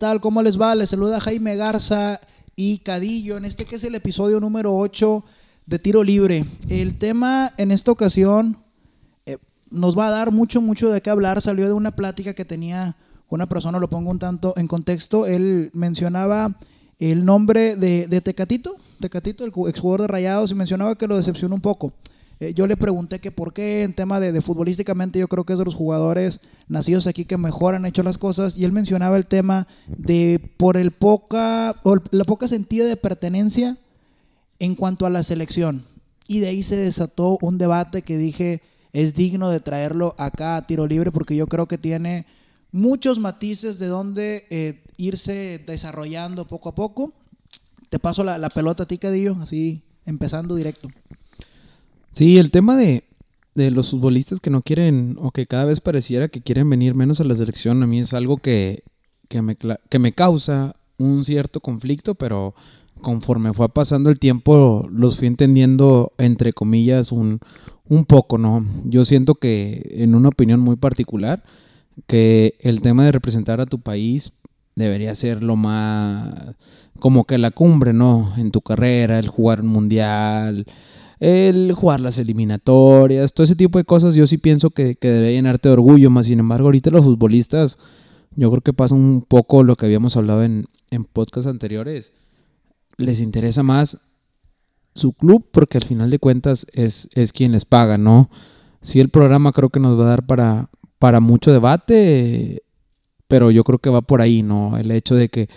tal? ¿Cómo les va? Les saluda Jaime Garza y Cadillo en este que es el episodio número 8 de Tiro Libre. El tema en esta ocasión eh, nos va a dar mucho, mucho de qué hablar. Salió de una plática que tenía con una persona, lo pongo un tanto en contexto. Él mencionaba el nombre de, de Tecatito, Tecatito, el exjugador de Rayados, y mencionaba que lo decepcionó un poco. Eh, yo le pregunté que por qué en tema de, futbolísticamente yo creo que es de los jugadores nacidos aquí que mejor han hecho las cosas y él mencionaba el tema de por el poca o la poca sentido de pertenencia en cuanto a la selección y de ahí se desató un debate que dije es digno de traerlo acá a tiro libre porque yo creo que tiene muchos matices de donde eh, irse desarrollando poco a poco. Te paso la, la pelota a ti, Cadillo, así empezando directo. Sí, el tema de, los futbolistas que no quieren o que cada vez pareciera que quieren venir menos a la selección, a mí es algo que, me, que me causa un cierto conflicto, pero conforme fue pasando el tiempo los fui entendiendo, entre comillas, un, un poco, ¿no? Yo siento que, en una opinión muy particular, que el tema de representar a tu país debería ser lo más como que la cumbre, ¿no? En tu carrera, el jugar un mundial, el jugar las eliminatorias, todo ese tipo de cosas, yo sí pienso que, que debería llenarte de orgullo, más sin embargo, ahorita los futbolistas, yo creo que pasa un poco lo que habíamos hablado en, en podcasts anteriores, les interesa más su club porque al final de cuentas es, es quien les paga, ¿no? Sí, el programa creo que nos va a dar para, para mucho debate, pero yo creo que va por ahí, ¿no? El hecho de que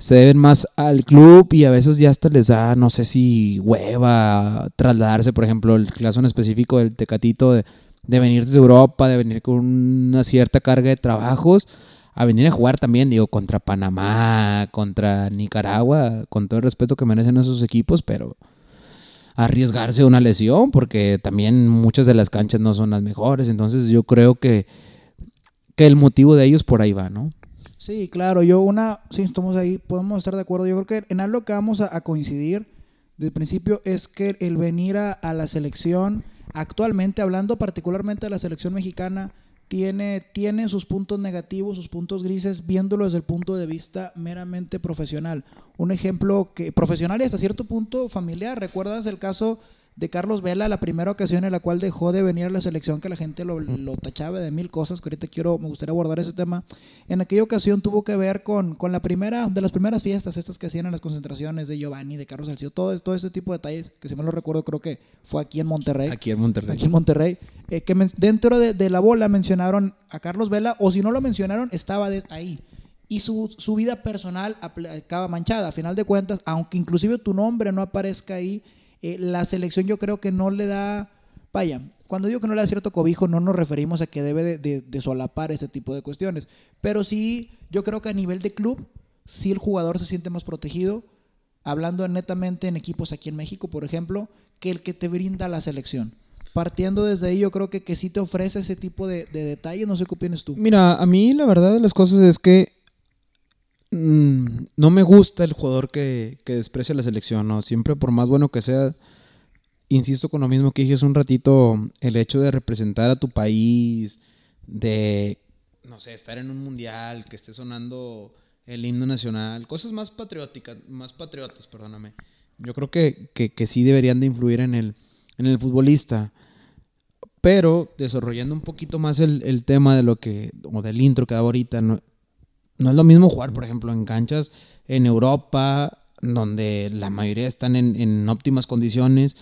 se deben más al club y a veces ya hasta les da, no sé si hueva trasladarse, por ejemplo, el caso en específico del Tecatito de, venir desde Europa, de venir con una cierta carga de trabajos, a venir a jugar también, digo, contra Panamá, contra Nicaragua, con todo el respeto que merecen esos equipos, pero arriesgarse una lesión, porque también muchas de las canchas no son las mejores, entonces yo creo que, que el motivo de ellos por ahí va, ¿no? Sí, claro, yo una, sí, estamos ahí, podemos estar de acuerdo. Yo creo que en algo que vamos a, coincidir desde principio es que el venir a, la selección, actualmente, hablando particularmente de la selección mexicana, tiene, tiene sus puntos negativos, sus puntos grises, viéndolo desde el punto de vista meramente profesional. Un ejemplo que profesional y hasta cierto punto familiar. ¿Recuerdas el caso de Carlos Vela, la primera ocasión en la cual dejó de venir a la selección, que la gente lo, tachaba de mil cosas, que ahorita quiero, me gustaría abordar ese tema. En aquella ocasión tuvo que ver con, con la primera, de las primeras fiestas, estas que hacían en las concentraciones de Giovanni, de Carlos Salcido, todo, todo ese tipo de detalles, que si me lo recuerdo, creo que fue aquí en Monterrey. Aquí en Monterrey. Aquí en Monterrey. Eh, que dentro de, la bola mencionaron a Carlos Vela, o si no lo mencionaron, estaba ahí y su, su, vida personal acaba manchada. A final de cuentas, aunque inclusive tu nombre no aparezca ahí, eh, la selección yo creo que no le da, vaya, cuando digo que no le da cierto cobijo, no nos referimos a que debe de, solapar ese tipo de cuestiones, pero sí, yo creo que a nivel de club, sí el jugador se siente más protegido, hablando netamente en equipos aquí en México, por ejemplo, que el que te brinda la selección. Partiendo desde ahí, yo creo que, que sí te ofrece ese tipo de, de detalles, no sé qué opinas tú. Mira, a mí la verdad de las cosas es que Mm, no me gusta el jugador que, que desprecia la selección, ¿no? Siempre por más bueno que sea, insisto con lo mismo que dije hace un ratito, el hecho de representar a tu país, de, no sé, estar en un mundial, que esté sonando el himno nacional, cosas más patrióticas, más patriotas, perdóname. Yo creo que, que, sí deberían de influir en el, en el futbolista. Pero desarrollando un poquito más el, el tema de lo que, o del intro que da ahorita, no, no es lo mismo jugar, por ejemplo, en canchas en Europa, donde la mayoría están en, óptimas condiciones,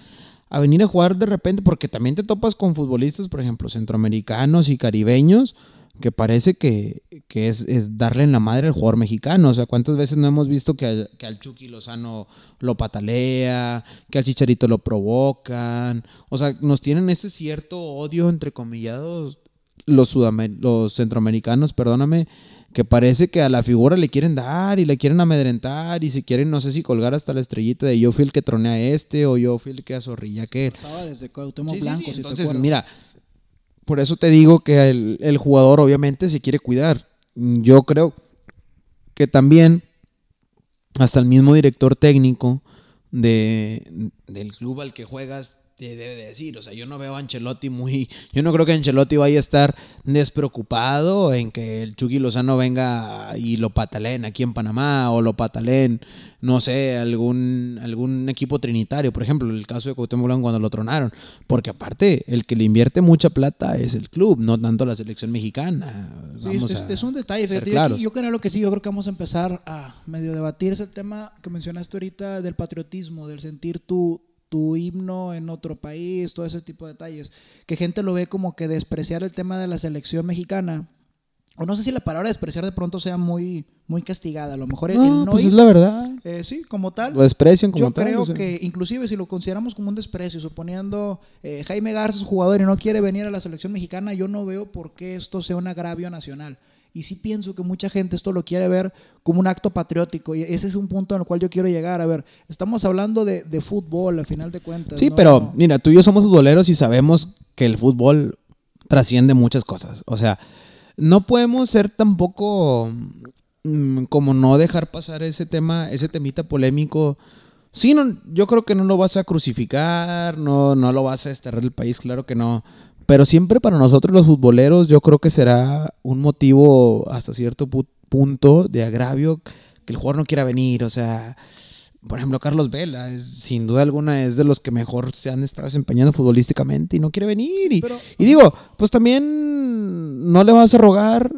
a venir a jugar de repente, porque también te topas con futbolistas, por ejemplo, centroamericanos y caribeños, que parece que, es, darle en la madre al jugador mexicano. O sea, ¿cuántas veces no hemos visto que, que al Chucky Lozano lo patalea, que al Chicharito lo provocan? O sea, nos tienen ese cierto odio, entre comillados, los, los centroamericanos, perdóname, que parece que a la figura le quieren dar y le quieren amedrentar y si quieren, no sé si colgar hasta la estrellita de yo fui el que tronea a este o yo fui el que azorrilla que... desde Entonces, mira, por eso te digo que el, jugador obviamente se quiere cuidar. Yo creo que también hasta el mismo director técnico de, del club al que juegas te debe de decir. O sea, yo no veo a Ancelotti muy. Yo no creo que Ancelotti vaya a estar despreocupado en que el Chucky Lozano venga y lo pataleen aquí en Panamá o lo pataleen, no sé, algún, algún equipo trinitario. Por ejemplo, el caso de Cuauhtémoc Blanco cuando lo tronaron. Porque aparte, el que le invierte mucha plata es el club, no tanto la selección mexicana. Sí, es, es, un detalle. Yo, yo, creo que sí, yo creo que vamos a empezar a medio debatir ese tema que mencionaste ahorita del patriotismo, del sentir tu, tu himno en otro país, todo ese tipo de detalles. Que gente lo ve como que despreciar el tema de la selección mexicana. O no sé si la palabra despreciar de pronto sea muy, muy castigada. A lo mejor no, el no pues es la verdad. Eh, sí, como tal. Lo desprecian como tal. Yo creo que inclusive si lo consideramos como un desprecio, suponiendo eh, Jaime Garza es jugador y no quiere venir a la selección mexicana, yo no veo por qué esto sea un agravio nacional. Y sí pienso que mucha gente esto lo quiere ver como un acto patriótico. Y ese es un punto al cual yo quiero llegar. A ver, estamos hablando de, fútbol, a final de cuentas. Sí, pero mira, tú y yo somos futboleros y sabemos que el fútbol trasciende muchas cosas. O sea, no podemos ser tampoco mm, como no dejar pasar ese tema, ese temita polémico. Sí, no, yo creo que no lo vas a crucificar, no, no lo vas a desterrar del país, claro que no. Pero siempre para nosotros los futboleros yo creo que será un motivo hasta cierto punto de agravio que el jugador no quiera venir. O sea, por ejemplo, Carlos Vela, es, sin duda alguna es de los que mejor se han estado desempeñando futbolísticamente y no quiere venir. Y, y digo, pues también no le vas a rogar,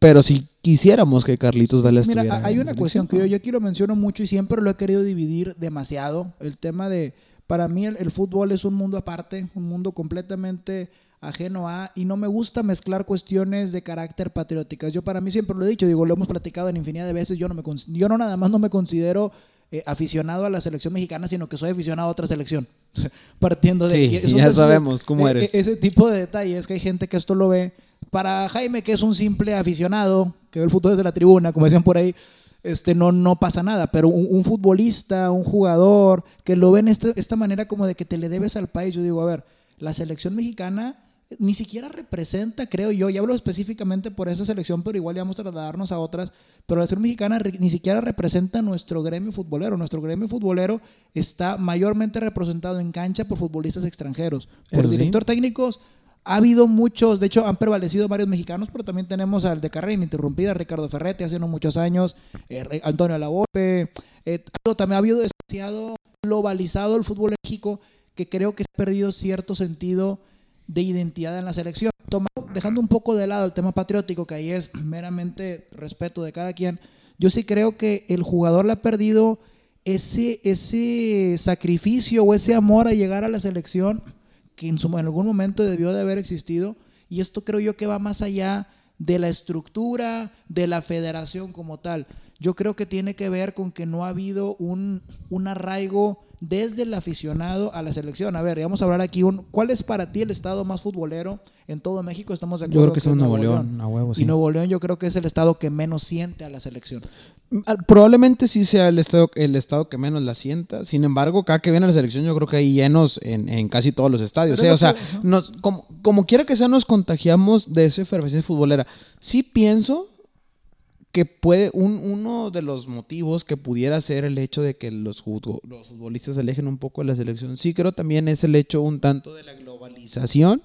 pero si quisiéramos que Carlitos Vela estuviera. Mira, hay una cuestión que yo, yo lo menciono mucho y siempre lo he querido dividir demasiado, el tema de para mí el, fútbol es un mundo aparte, un mundo completamente ajeno a, y no me gusta mezclar cuestiones de carácter patrióticas. Yo para mí siempre lo he dicho, digo, lo hemos platicado en infinidad de veces, yo no, me, yo no nada más no me considero eh, aficionado a la selección mexicana, sino que soy aficionado a otra selección. Partiendo de... Sí, ya sabemos cómo e, eres. Ese tipo de detalles, que hay gente que esto lo ve. Para Jaime, que es un simple aficionado, que ve el fútbol desde la tribuna, como decían por ahí, este, no, no pasa nada. Pero un, futbolista, un jugador, que lo ven este, esta manera como de que te le debes al país, yo digo, a ver, la selección mexicana ni siquiera representa, creo yo, y hablo específicamente por esa selección, pero igual ya vamos a trasladarnos a otras, pero la selección mexicana ni siquiera representa nuestro gremio futbolero. Nuestro gremio futbolero está mayormente representado en cancha por futbolistas extranjeros, por director técnicos, ha habido muchos, de hecho han prevalecido varios mexicanos, pero también tenemos al de carrera ininterrumpida, Ricardo Ferretti, hace no muchos años, eh, Antonio Lavolpe, eh, también ha habido demasiado globalizado el fútbol en México que creo que ha perdido cierto sentido de identidad en la selección. dejando un poco de lado el tema patriótico, que ahí es meramente respeto de cada quien, yo sí creo que el jugador le ha perdido ese, ese sacrificio o ese amor a llegar a la selección que en, algún momento debió de haber existido. Y esto creo yo que va más allá de la estructura de la federación como tal. Yo creo que tiene que ver con que no ha habido un, un arraigo desde el aficionado a la selección. A ver, vamos a hablar aquí, un, ¿cuál es para ti el estado más futbolero en todo México? Estamos de acuerdo. Yo creo que, es Nuevo, León, a huevo, Y Nuevo León yo creo que es el estado que menos siente a la selección. Mm, probablemente sí sea el estado, el estado que menos la sienta. Sin embargo, cada que viene la selección yo creo que hay llenos en, casi todos los estadios. ¿eh? O sea, nos, como, como quiera que sea, nos contagiamos de esa efervescencia futbolera. Sí pienso que puede, un, uno de los motivos que pudiera ser el hecho de que los, los futbolistas alejen un poco de la selección, sí creo también es el hecho un tanto de la globalización,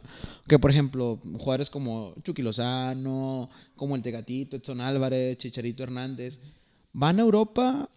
que por ejemplo, jugadores como Chucky Lozano, como el Tegatito, Edson Álvarez, Chicharito Hernández, van a Europa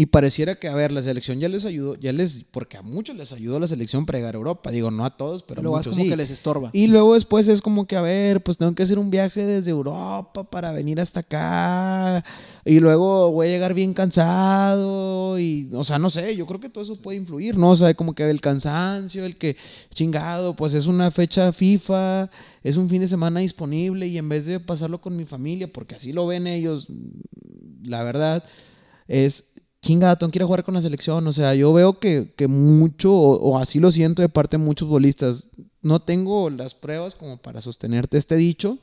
y pareciera que, a ver, la selección ya les ayudó, ya les, porque a muchos les ayudó la selección para llegar a Europa. Digo, no a todos, pero a muchos como que les estorba. Y luego después es como que, a ver, pues tengo que hacer un viaje desde Europa para venir hasta acá. Y luego voy a llegar bien cansado. Y, o sea, no sé, yo creo que todo eso puede influir, ¿no? O sea, como que el cansancio, el que, chingado, pues es una fecha FIFA, es un fin de semana disponible y en vez de pasarlo con mi familia, porque así lo ven ellos, la verdad, es chingada, tengo que ir a jugar con la selección. O sea, yo veo que, mucho, o, así lo siento de parte de muchos bolistas, no tengo las pruebas como para sostenerte este dicho,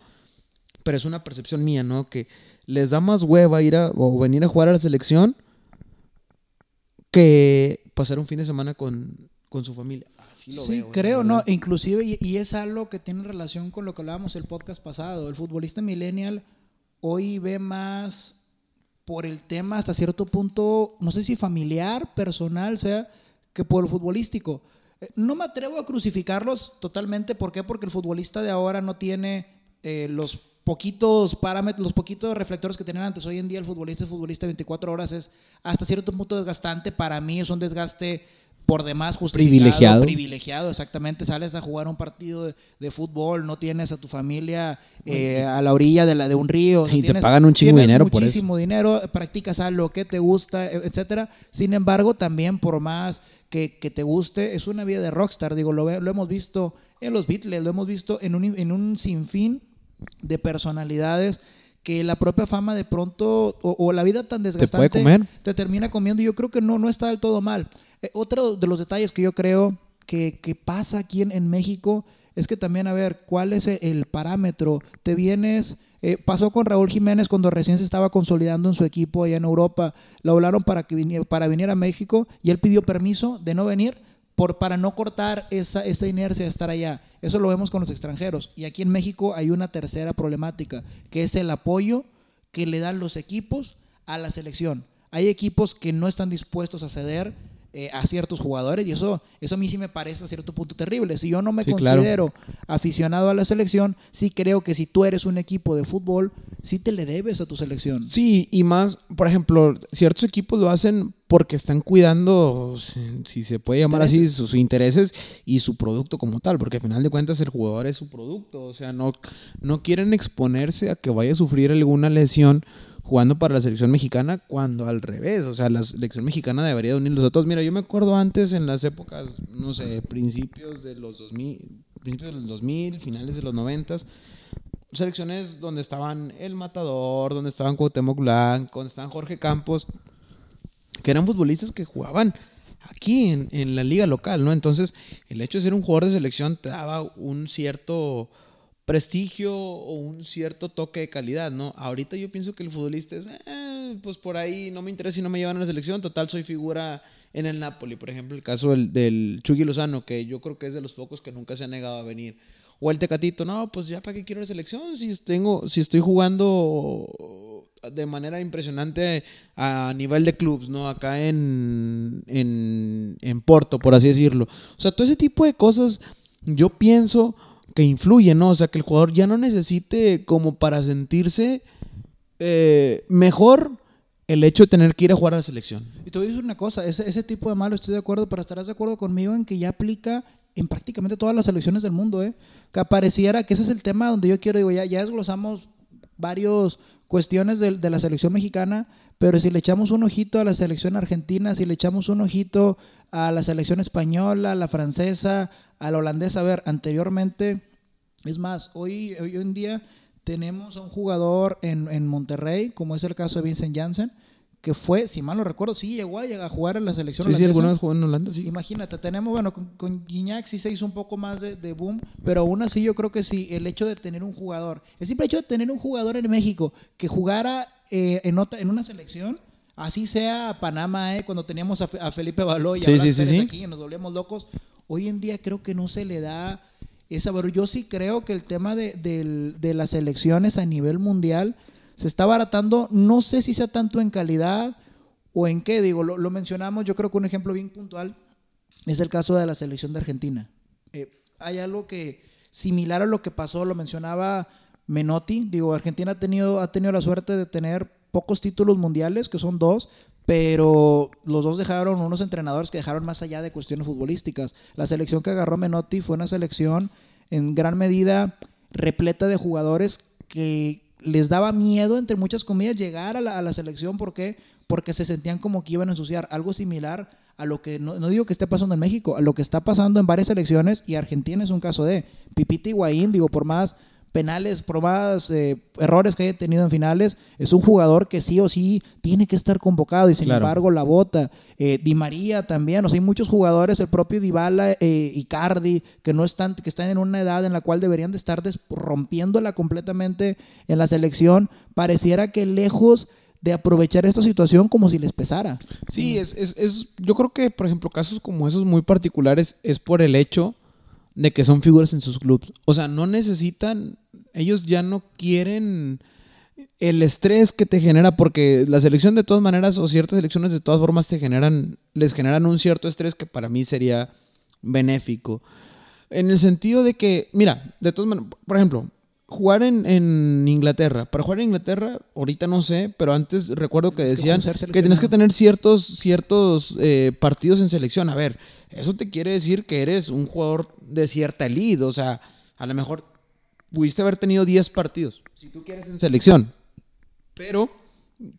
pero es una percepción mía, ¿no? Que les da más hueva ir a, o venir a jugar a la selección que pasar un fin de semana con, su familia. Así lo sí, creo, ¿no? Inclusive, y, y es algo que tiene relación con lo que hablábamos el podcast pasado. El futbolista millennial hoy ve más por el tema hasta cierto punto, no sé si familiar, personal, sea, que por el futbolístico. eh, no me atrevo a crucificarlos totalmente. ¿Por qué? Porque el futbolista de ahora no tiene eh, los poquitos parámetros, los poquitos reflectores que tenían antes. Hoy en día el futbolista, el futbolista 24 horas es hasta cierto punto desgastante. Para mí es un desgaste por demás justificado. Privilegiado. Privilegiado, exactamente. Sales a jugar un partido de, de fútbol, no tienes a tu familia eh, a la orilla de, la, de un río. Y te tienes- pagan un chingo de dinero por eso. Muchísimo dinero, practicas algo que te gusta, e- etcétera. Sin embargo, también por más que, que te guste, es una vida de rockstar. Digo, lo, lo hemos visto en los Beatles, lo hemos visto en un, en un sinfín de personalidades que la propia fama de pronto, o, o la vida tan desgastante, puede comer. te termina comiendo. Y yo creo que no, no está del todo mal. Eh, otro de los detalles que yo creo que, pasa aquí en, México es que también, a ver, ¿cuál es el, parámetro? Te vienes... eh, pasó con Raúl Jiménez cuando recién se estaba consolidando en su equipo allá en Europa. Lo hablaron para, que para venir a México y él pidió permiso de no venir por, para no cortar esa, esa inercia de estar allá. Eso lo vemos con los extranjeros. Y aquí en México hay una tercera problemática, que es el apoyo que le dan los equipos a la selección. Hay equipos que no están dispuestos a ceder eh, a ciertos jugadores y eso, eso a mí sí me parece a cierto punto terrible. Si yo no me Sí, claro. considero aficionado a la selección, sí creo que si tú eres un equipo de fútbol, sí te le debes a tu selección. Sí, y más, por ejemplo, ciertos equipos lo hacen porque están cuidando, si, si se puede llamar así, sus intereses y su producto como tal, porque al final de cuentas el jugador es su producto, o sea, no, no quieren exponerse a que vaya a sufrir alguna lesión jugando para la selección mexicana cuando al revés, o sea, la selección mexicana debería de unirlos a todos. Mira, yo me acuerdo antes en las épocas, no sé, principios de los 2000, principios de los 2000, finales de los 90 selecciones donde estaban El Matador, donde estaban Cuauhtémoc Blanco, donde estaban Jorge Campos, que eran futbolistas que jugaban aquí en, en la liga local, ¿no? Entonces, el hecho de ser un jugador de selección te daba un cierto prestigio o un cierto toque de calidad, ¿no? Ahorita yo pienso que el futbolista es, eh, pues por ahí no me interesa si no me llevan a la selección, total soy figura en el Napoli, por ejemplo, el caso del, del Lozano, que yo creo que es de los pocos que nunca se ha negado a venir. O el Tecatito, no, pues ya para qué quiero la selección si tengo, si estoy jugando de manera impresionante a nivel de clubs, ¿no? Acá en, en, en Porto, por así decirlo. O sea, todo ese tipo de cosas yo pienso que influyen, ¿no? O sea, que el jugador ya no necesite como para sentirse eh, mejor el hecho de tener que ir a jugar a la selección. Y te voy a decir una cosa, ese, tipo de malo estoy de acuerdo, pero estarás de acuerdo conmigo en que ya aplica en prácticamente todas las selecciones del mundo, ¿eh? Que pareciera que ese es el tema donde yo quiero, digo, ya, ya desglosamos varios cuestiones de la selección mexicana, pero si le echamos un ojito a la selección argentina, si le echamos un ojito a la selección española, a la francesa, a la holandesa, a ver, anteriormente, es más, hoy, hoy en día tenemos a un jugador en, en Monterrey, como es el caso de Vincent Janssen, que fue, si mal no recuerdo, sí llegó a, llegar a jugar en la selección Sí, sí, holandesa. alguna vez jugó en Holanda, sí. Imagínate, tenemos, bueno, con, con Guiñac sí se hizo un poco más de, de boom, pero aún así yo creo que sí, el hecho de tener un jugador, el simple hecho de tener un jugador en México que jugara eh, en, otra, en una selección, así sea Panamá, eh, cuando teníamos a, Fe- a Felipe Baló y a Sí, sí, aquí y nos volvíamos locos, hoy en día creo que no se le da esa valor. Yo sí creo que el tema de, las selecciones a nivel mundial se está abaratando, no sé si sea tanto en calidad o en qué, digo, lo, lo mencionamos, yo creo que un ejemplo bien puntual es el caso de la selección de Argentina. Eh, hay algo que similar a lo que pasó, lo mencionaba Menotti, digo, Argentina ha tenido, ha tenido la suerte de tener pocos títulos mundiales, que son dos, pero los dos dejaron unos entrenadores que dejaron más allá de cuestiones futbolísticas. La selección que agarró Menotti fue una selección en gran medida repleta de jugadores que les daba miedo, entre muchas comillas, llegar a la, selección. ¿Por qué? Porque se sentían como que iban a ensuciar. Algo similar a lo que, no, no digo que esté pasando en México, a lo que está pasando en varias selecciones y Argentina es un caso de Pipita Higuaín, digo, por más penales, más eh, errores que haya tenido en finales, es un jugador que sí o sí tiene que estar convocado y sin Claro. embargo la bota. Eh, Di María también, o sea, hay muchos jugadores, el propio Dybala, eh, Icardi, que no están, que están en una edad en la cual deberían de estar rompiéndola completamente en la selección. Pareciera que lejos de aprovechar esta situación como si les pesara. Sí, es, es, es, yo creo que, por ejemplo, casos como esos muy particulares es por el hecho de que son figuras en sus clubes. O sea, no necesitan, ellos ya no quieren el estrés que te genera, porque la selección de todas maneras, o ciertas selecciones de todas formas te generan, les generan un cierto estrés que para mí sería benéfico. En el sentido de que, mira, de todas maneras, por ejemplo, jugar en, Inglaterra. Para jugar en Inglaterra, ahorita no sé, pero antes recuerdo que decían que, tienes que tener ciertos, ciertos eh, partidos en selección. A ver, eso te quiere decir que eres un jugador de cierta elite. O sea, a lo mejor pudiste haber tenido 10 partidos, si tú quieres en selección. Pero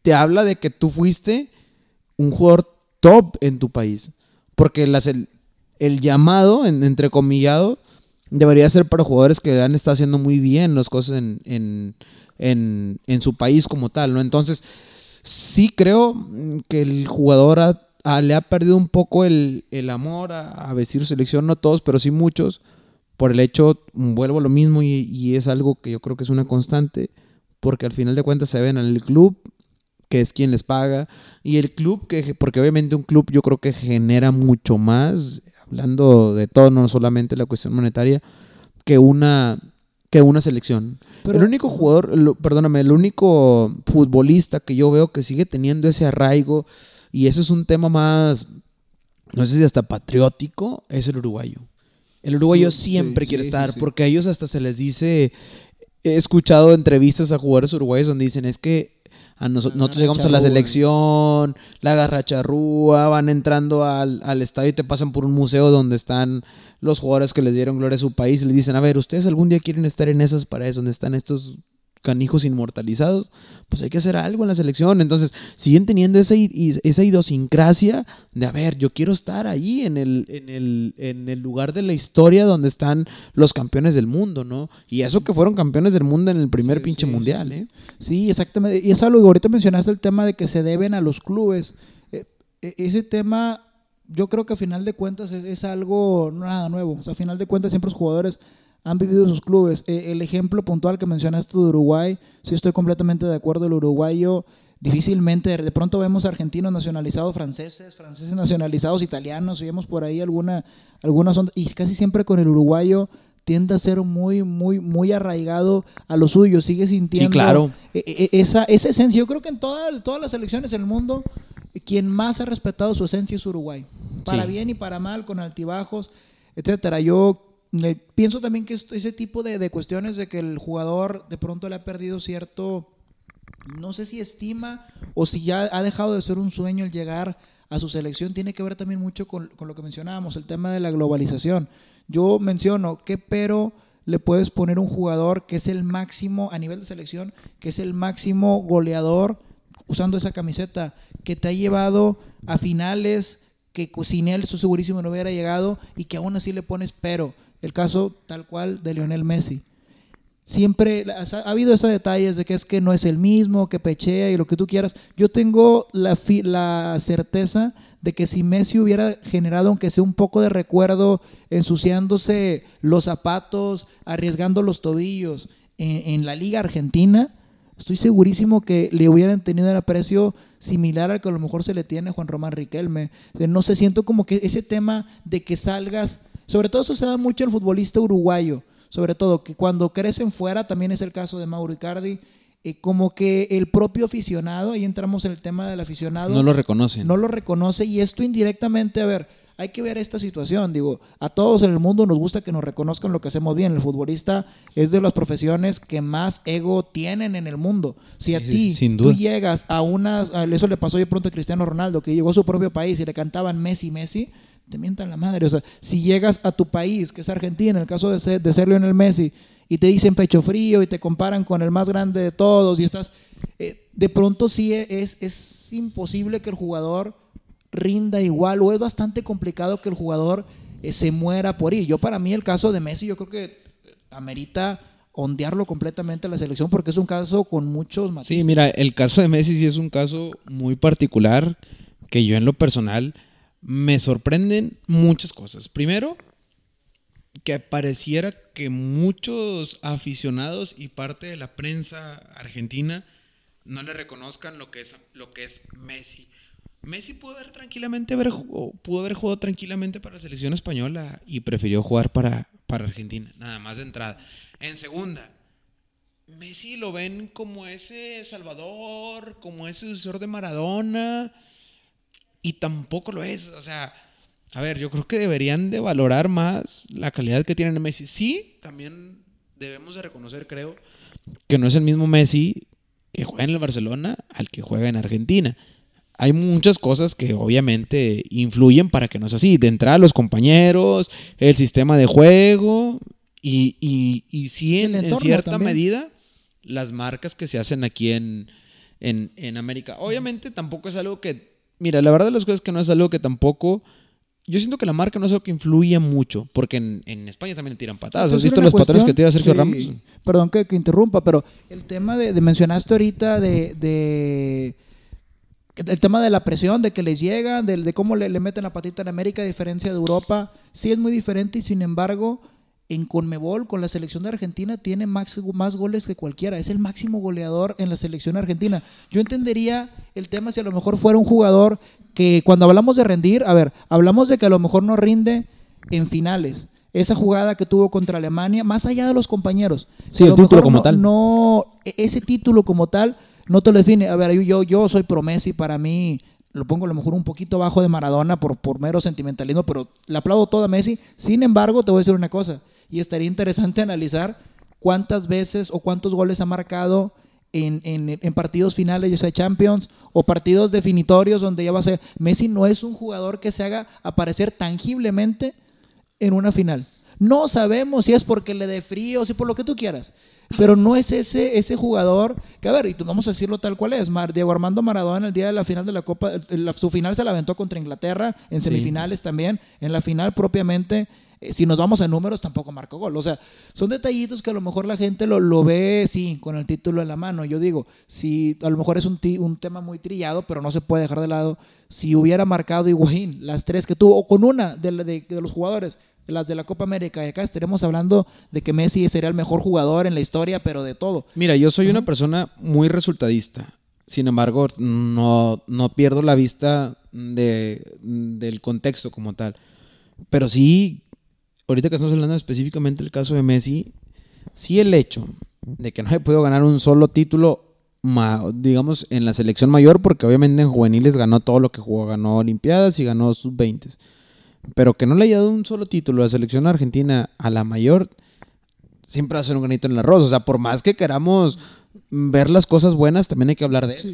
te habla de que tú fuiste un jugador top en tu país. Porque el, el, llamado, en, entrecomillado, debería ser para jugadores que han estado haciendo muy bien las cosas en, su país como tal, ¿no? Entonces, sí creo que el jugador le ha perdido un poco el, amor a, vestir su selección, no todos, pero sí muchos, por el hecho, vuelvo a lo mismo y, y, es algo que yo creo que es una constante, porque al final de cuentas se ven en el club, que es quien les paga, y el club, que porque obviamente un club yo creo que genera mucho más, hablando de todo, no solamente la cuestión monetaria, que una, que una selección. Pero, el único jugador, perdóname, el único futbolista que yo veo que sigue teniendo ese arraigo, y ese es un tema más, no sé si hasta patriótico, es el uruguayo. El uruguayo siempre quiere estar, porque a ellos hasta se les dice, he escuchado entrevistas a jugadores uruguayos donde dicen, es que nosotros llegamos a la selección, la garracharrúa, van entrando al, al, estadio y te pasan por un museo donde están los jugadores que les dieron gloria a su país y les dicen, a ver, ¿ustedes algún día quieren estar en esas paredes donde están estos canijos inmortalizados, pues hay que hacer algo en la selección. Entonces, siguen teniendo esa, esa idiosincrasia de, a ver, yo quiero estar ahí en el, en, el, en el lugar de la historia donde están los campeones del mundo, ¿no? Y eso que fueron campeones del mundo en el primer pinche mundial, ¿eh? Sí, exactamente. Y es algo que ahorita mencionaste el tema de que se deben a los clubes. Eh, e, ese tema yo creo que a final de cuentas es, es, algo nada nuevo. O sea, a final de cuentas siempre los jugadores han vivido sus clubes. E, el ejemplo puntual que mencionaste de Uruguay, sí estoy completamente de acuerdo, el uruguayo difícilmente, de pronto vemos argentinos nacionalizados franceses, franceses nacionalizados italianos, y vemos por ahí alguna, algunas y casi siempre con el uruguayo tiende a ser muy, muy, muy arraigado a lo suyo, sigue sintiendo claro. E, e, esa, esa esencia. Yo creo que en todas las elecciones del mundo, quien más ha respetado su esencia es Uruguay, para bien y para mal, con altibajos, etcétera. Yo pienso también que ese tipo de, cuestiones de que el jugador de pronto le ha perdido cierto, no sé si estima o si ya ha dejado de ser un sueño el llegar a su selección, tiene que ver también mucho con, lo que mencionábamos, el tema de la globalización. Yo menciono que pero le puedes poner un jugador que es el máximo a nivel de selección, que es el máximo goleador usando esa camiseta, que te ha llevado a finales que sin él su segurísimo no hubiera llegado y que aún así le pones pero el caso tal cual de Lionel Messi. Siempre ha, habido esos detalles de que es que no es el mismo, que pechea y lo que tú quieras. Yo tengo la, la certeza de que si Messi hubiera generado, aunque sea un poco de recuerdo, ensuciándose los zapatos, arriesgando los tobillos en, la Liga Argentina, estoy segurísimo que le hubieran tenido el aprecio similar al que a lo mejor se le tiene a Juan Román Riquelme. No sé, siento como que ese tema de que salgas sobre todo eso se da mucho el futbolista uruguayo, sobre todo que cuando crecen fuera, también es el caso de Mauro Icardi, eh, como que el propio aficionado, ahí entramos en el tema del aficionado. No lo reconoce. No lo reconoce y esto indirectamente, a ver, hay que ver esta situación. Digo, a todos en el mundo nos gusta que nos reconozcan lo que hacemos bien. El futbolista es de las profesiones que más ego tienen en el mundo. Si a ti tú llegas a unas, eso le pasó de pronto a Cristiano Ronaldo, que llegó a su propio país y le cantaban Messi, Messi, te mientan la madre. O sea, si llegas a tu país, que es Argentina, en el caso de ser, de ser Messi, y te dicen pecho frío y te comparan con el más grande de todos y estás... Eh, de pronto sí es, es imposible que el jugador rinda igual o es bastante complicado que el jugador eh, se muera por ir. Yo para mí el caso de Messi yo creo que amerita ondearlo completamente a la selección porque es un caso con muchos matices. Sí, mira, el caso de Messi sí es un caso muy particular que yo en lo personal me sorprenden muchas cosas. Primero, que pareciera que muchos aficionados y parte de la prensa argentina no le reconozcan lo que es, lo que es Messi. Messi pudo haber tranquilamente haber, pudo haber jugado tranquilamente para la selección española y prefirió jugar para, para Argentina, nada más de entrada. En segunda, Messi lo ven como ese salvador, como ese sucesor de Maradona y tampoco lo es. O sea, A ver, yo creo que deberían de valorar más la calidad que tienen Messi. Sí, también debemos de reconocer, creo, que no es el mismo Messi que juega en el Barcelona al que juega en Argentina. Hay muchas cosas que obviamente influyen para que no sea así. De entrada, los compañeros, el sistema de juego y, y, y sí, en, cierta también. medida, las marcas que se hacen aquí en, en, en América. Obviamente tampoco es algo que... Mira, la verdad de las cosas es que no es algo que tampoco... Yo siento que la marca no es algo que influye mucho, porque en, en España también le tiran patadas. ¿Has visto los patrones que tira Sergio sí. Ramos? Perdón que, que interrumpa, pero el tema de, de mencionaste ahorita de, de- el tema de la presión, de que les llegan, de, de cómo le, le meten la patita en América a diferencia de Europa, sí es muy diferente y sin embargo en Conmebol con la selección de Argentina tiene más, más goles que cualquiera, es el máximo goleador en la selección argentina. Yo entendería el tema si a lo mejor fuera un jugador que cuando hablamos de rendir, a ver, hablamos de que a lo mejor no rinde en finales. Esa jugada que tuvo contra Alemania, más allá de los compañeros. Sí, el lo título como no- tal. No, e- ese título como tal no te lo define. A ver, yo, yo, soy pro Messi, para mí lo pongo a lo mejor un poquito bajo de Maradona por, por mero sentimentalismo, pero le aplaudo todo a Messi. Sin embargo, te voy a decir una cosa, y estaría interesante analizar cuántas veces o cuántos goles ha marcado en, en- en partidos finales, ya sea Champions o partidos definitorios donde ya va a ser. Messi no es un jugador que se haga aparecer tangiblemente en una final. No sabemos si es porque le dé frío, si por lo que tú quieras. Pero no es ese, ese jugador que, a ver, y tú vamos a decirlo tal cual es. Mar- Diego Armando Maradona, el día de la final de la Copa, la- su final se la aventó contra Inglaterra, en Sí. semifinales también. En la final propiamente, si nos vamos a números, tampoco marcó gol. O sea, son detallitos que a lo mejor la gente lo, lo ve, sí, con el título en la mano. Yo digo, si a lo mejor es un, ti- un tema muy trillado, pero no se puede dejar de lado. Si hubiera marcado Higuaín las tres que tuvo, o con una de, de- de los jugadores, las de la Copa América, y acá estaremos hablando de que Messi sería el mejor jugador en la historia, pero de todo. Mira, yo soy una persona muy resultadista. Sin embargo, no, no pierdo la vista de, del contexto como tal. Pero sí, ahorita que estamos hablando específicamente del caso de Messi, sí el hecho de que no haya podido ganar un solo título, digamos, en la selección mayor, porque obviamente en juveniles ganó todo lo que jugó, ganó Olimpiadas y ganó sus 20 pero que no le haya dado un solo título a la selección argentina a la mayor, siempre va a ser un granito en el arroz. O sea, por más que queramos ver las cosas buenas, también hay que hablar de eso.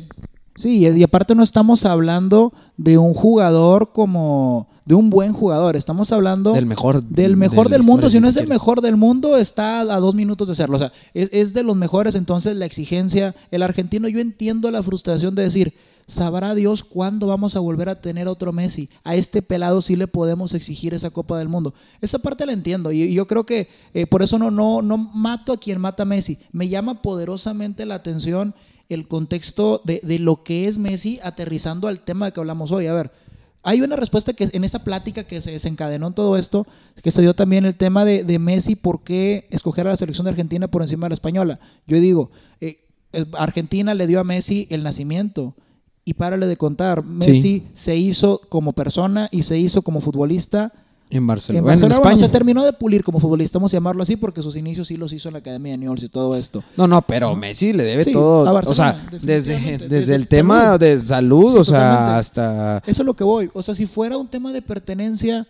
Y y aparte no estamos hablando de un jugador como de un buen jugador, estamos hablando Del mejor. del mejor de del mundo. Si no es el mejor del mundo, está a dos minutos de serlo. O sea, es, es de los mejores. Entonces, la exigencia. El argentino, yo entiendo la frustración de decir, sabrá Dios cuándo vamos a volver a tener otro Messi. A este pelado sí le podemos exigir esa Copa del Mundo. Esa parte la entiendo. Y, y yo creo que eh, por eso no, no, no mato a quien mata a Messi. Me llama poderosamente la atención el contexto de, de lo que es Messi aterrizando al tema de que hablamos hoy. A ver, hay una respuesta que en esa plática que se desencadenó en todo esto, que se dio también el tema de, de Messi, por qué escoger a la selección de Argentina por encima de la española. Yo digo, eh, eh, Argentina le dio a Messi el nacimiento. Y párale de contar, Messi se hizo como persona y se hizo como futbolista En Barcelona. en Bueno, en Barcelona. Bueno, España. se terminó de pulir como futbolista, vamos a llamarlo así, porque sus inicios sí los hizo en la Academia de Newell's y todo esto. No, no, pero Messi le debe Sí, todo. O sea, desde, definitivamente. desde Desde el tema salud. de salud, Sí, o sea, totalmente. hasta. Eso es lo que voy. O sea, si fuera un tema de pertenencia,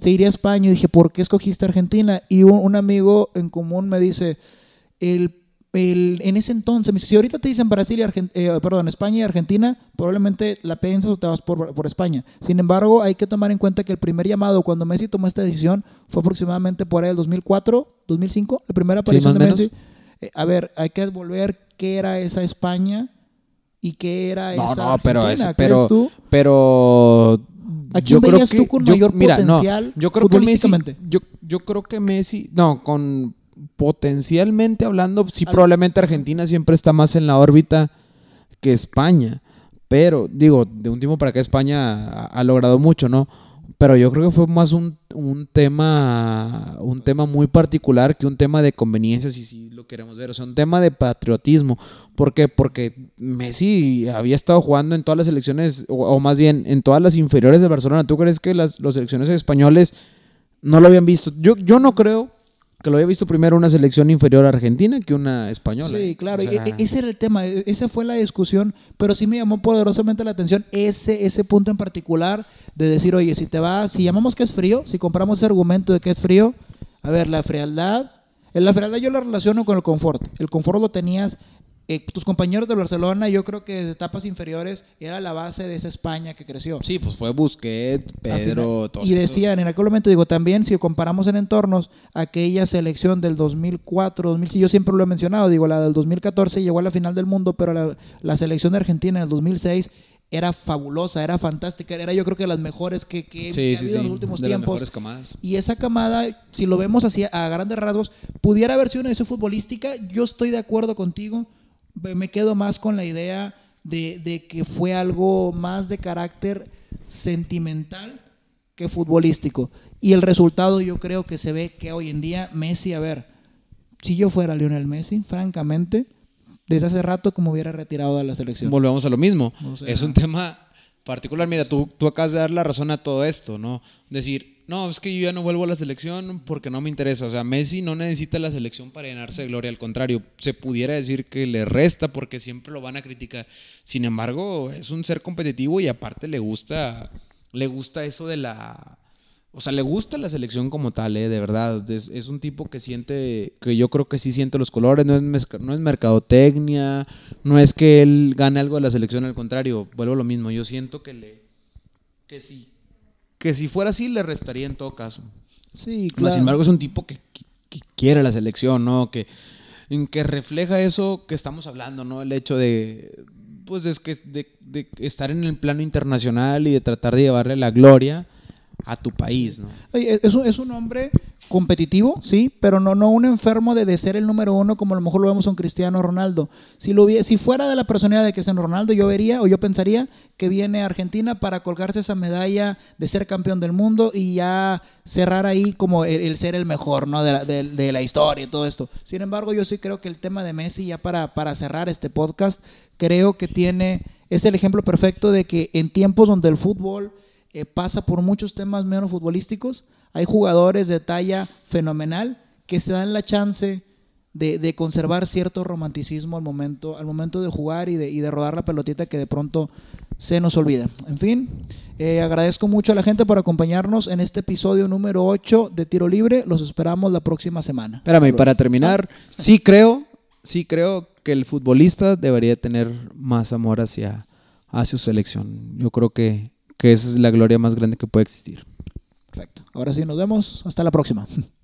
te iría a España. Y dije, ¿por qué escogiste Argentina? Y un, un amigo en común me dice, el, el- en ese entonces, si ahorita te dicen Brasil y Argen- eh, perdón, España y Argentina, probablemente la piensas o te vas por, por España. Sin embargo, hay que tomar en cuenta que el primer llamado cuando Messi tomó esta decisión fue aproximadamente por ahí el 2004, 2005, la primera aparición de. Messi. Eh, a ver, hay que volver qué era esa España y qué era No, esa no, pero es- pero- ¿crees tú? Pero. ¿A quién veías tú con mayor potencial yo creo que Messi, yo, yo creo que Messi, no, con potencialmente hablando, sí, Al- probablemente Argentina siempre está más en la órbita que España. Pero, digo, de un tiempo para acá España ha, ha logrado mucho, ¿no? Pero yo creo que fue más un, un tema un tema muy particular que un tema de conveniencia, si, si lo queremos ver. O sea, un tema de patriotismo. ¿Por qué? Porque Messi había estado jugando en todas las selecciones, o, o más bien en todas las inferiores de Barcelona. ¿Tú crees que las, los selecciones españoles no lo habían visto? Yo, yo no creo que lo había visto primero una selección inferior a Argentina que una española. Sí, claro, O y- sea, e- ese era el tema, e- esa fue la discusión, pero sí me llamó poderosamente la atención ese, ese punto en particular de decir, oye, si te vas, si llamamos que es frío, si compramos ese argumento de que es frío, a ver, la frialdad, en la frialdad yo la relaciono con el confort, el confort lo tenías, eh, tus compañeros de Barcelona, yo creo que desde etapas inferiores era la base de esa España que creció. Sí, pues fue Busquets, Pedro, todos Y esos. decían en aquel momento, digo, también si comparamos en entornos, aquella selección del 2004, 2005, yo siempre lo he mencionado, digo, la del 2014 llegó a la final del mundo, pero la, la selección de Argentina en el 2006 era fabulosa, era fantástica, era yo creo que las mejores que, que, que Sí, ha sí, habido en los últimos de las tiempos. mejores camadas. Y esa camada, si lo vemos así a grandes rasgos, pudiera haber sido una decisión futbolística. Yo estoy de acuerdo contigo. Me quedo más con la idea de, de que fue algo más de carácter sentimental que futbolístico. Y el resultado yo creo que se ve que hoy en día Messi, a ver, si yo fuera Lionel Messi, francamente, desde hace rato como hubiera retirado de la selección. Volvemos a lo mismo. O sea- es un tema particular. Mira, tú, tú acabas de dar la razón a todo esto, ¿no? Decir, no, es que yo ya no vuelvo a la selección porque no me interesa. O sea, Messi no necesita la selección para llenarse de gloria. Al contrario, se pudiera decir que le resta porque siempre lo van a criticar. Sin embargo, es un ser competitivo y aparte le gusta, le gusta eso de la... O sea, le gusta la selección como tal, ¿eh? de verdad. Es, un tipo que siente, que yo creo que sí siente los colores, no es, no es mercadotecnia, no es que él gane algo de la selección, al contrario, vuelvo a lo mismo. Yo siento que le. que si. Que si fuera así, le restaría en todo caso. Sí, Mas, claro. Sin embargo, es un tipo que, que- que quiere la selección, ¿no? Que, en que refleja eso que estamos hablando, ¿no? El hecho de. Pues es que de, de estar en el plano internacional y de tratar de llevarle la gloria a tu país, ¿no? Oye, Es un, es un hombre competitivo, sí, pero no, no un enfermo de, de ser el número uno como a lo mejor lo vemos un Cristiano Ronaldo. Si, lo hubie- si fuera de la personalidad de Cristiano Ronaldo, yo vería o yo pensaría que viene a Argentina para colgarse esa medalla de ser campeón del mundo y ya cerrar ahí como el, el ser el mejor, ¿no? De la, de- de la historia y todo esto. Sin embargo, yo sí creo que el tema de Messi, ya para, para cerrar este podcast, creo que tiene, es el ejemplo perfecto de que en tiempos donde el fútbol eh, pasa por muchos temas menos futbolísticos. Hay jugadores de talla fenomenal que se dan la chance de, de conservar cierto romanticismo al momento, al momento de jugar y de, y de rodar la pelotita que de pronto se nos olvida. En fin, eh, agradezco mucho a la gente por acompañarnos en este episodio número 8 de Tiro Libre. Los esperamos la próxima semana. Espérame, para terminar, sí creo, sí creo que el futbolista debería tener más amor hacia, hacia su selección. Yo creo que, que esa es la gloria más grande que puede existir. Perfecto. Ahora sí, nos vemos. Hasta la próxima.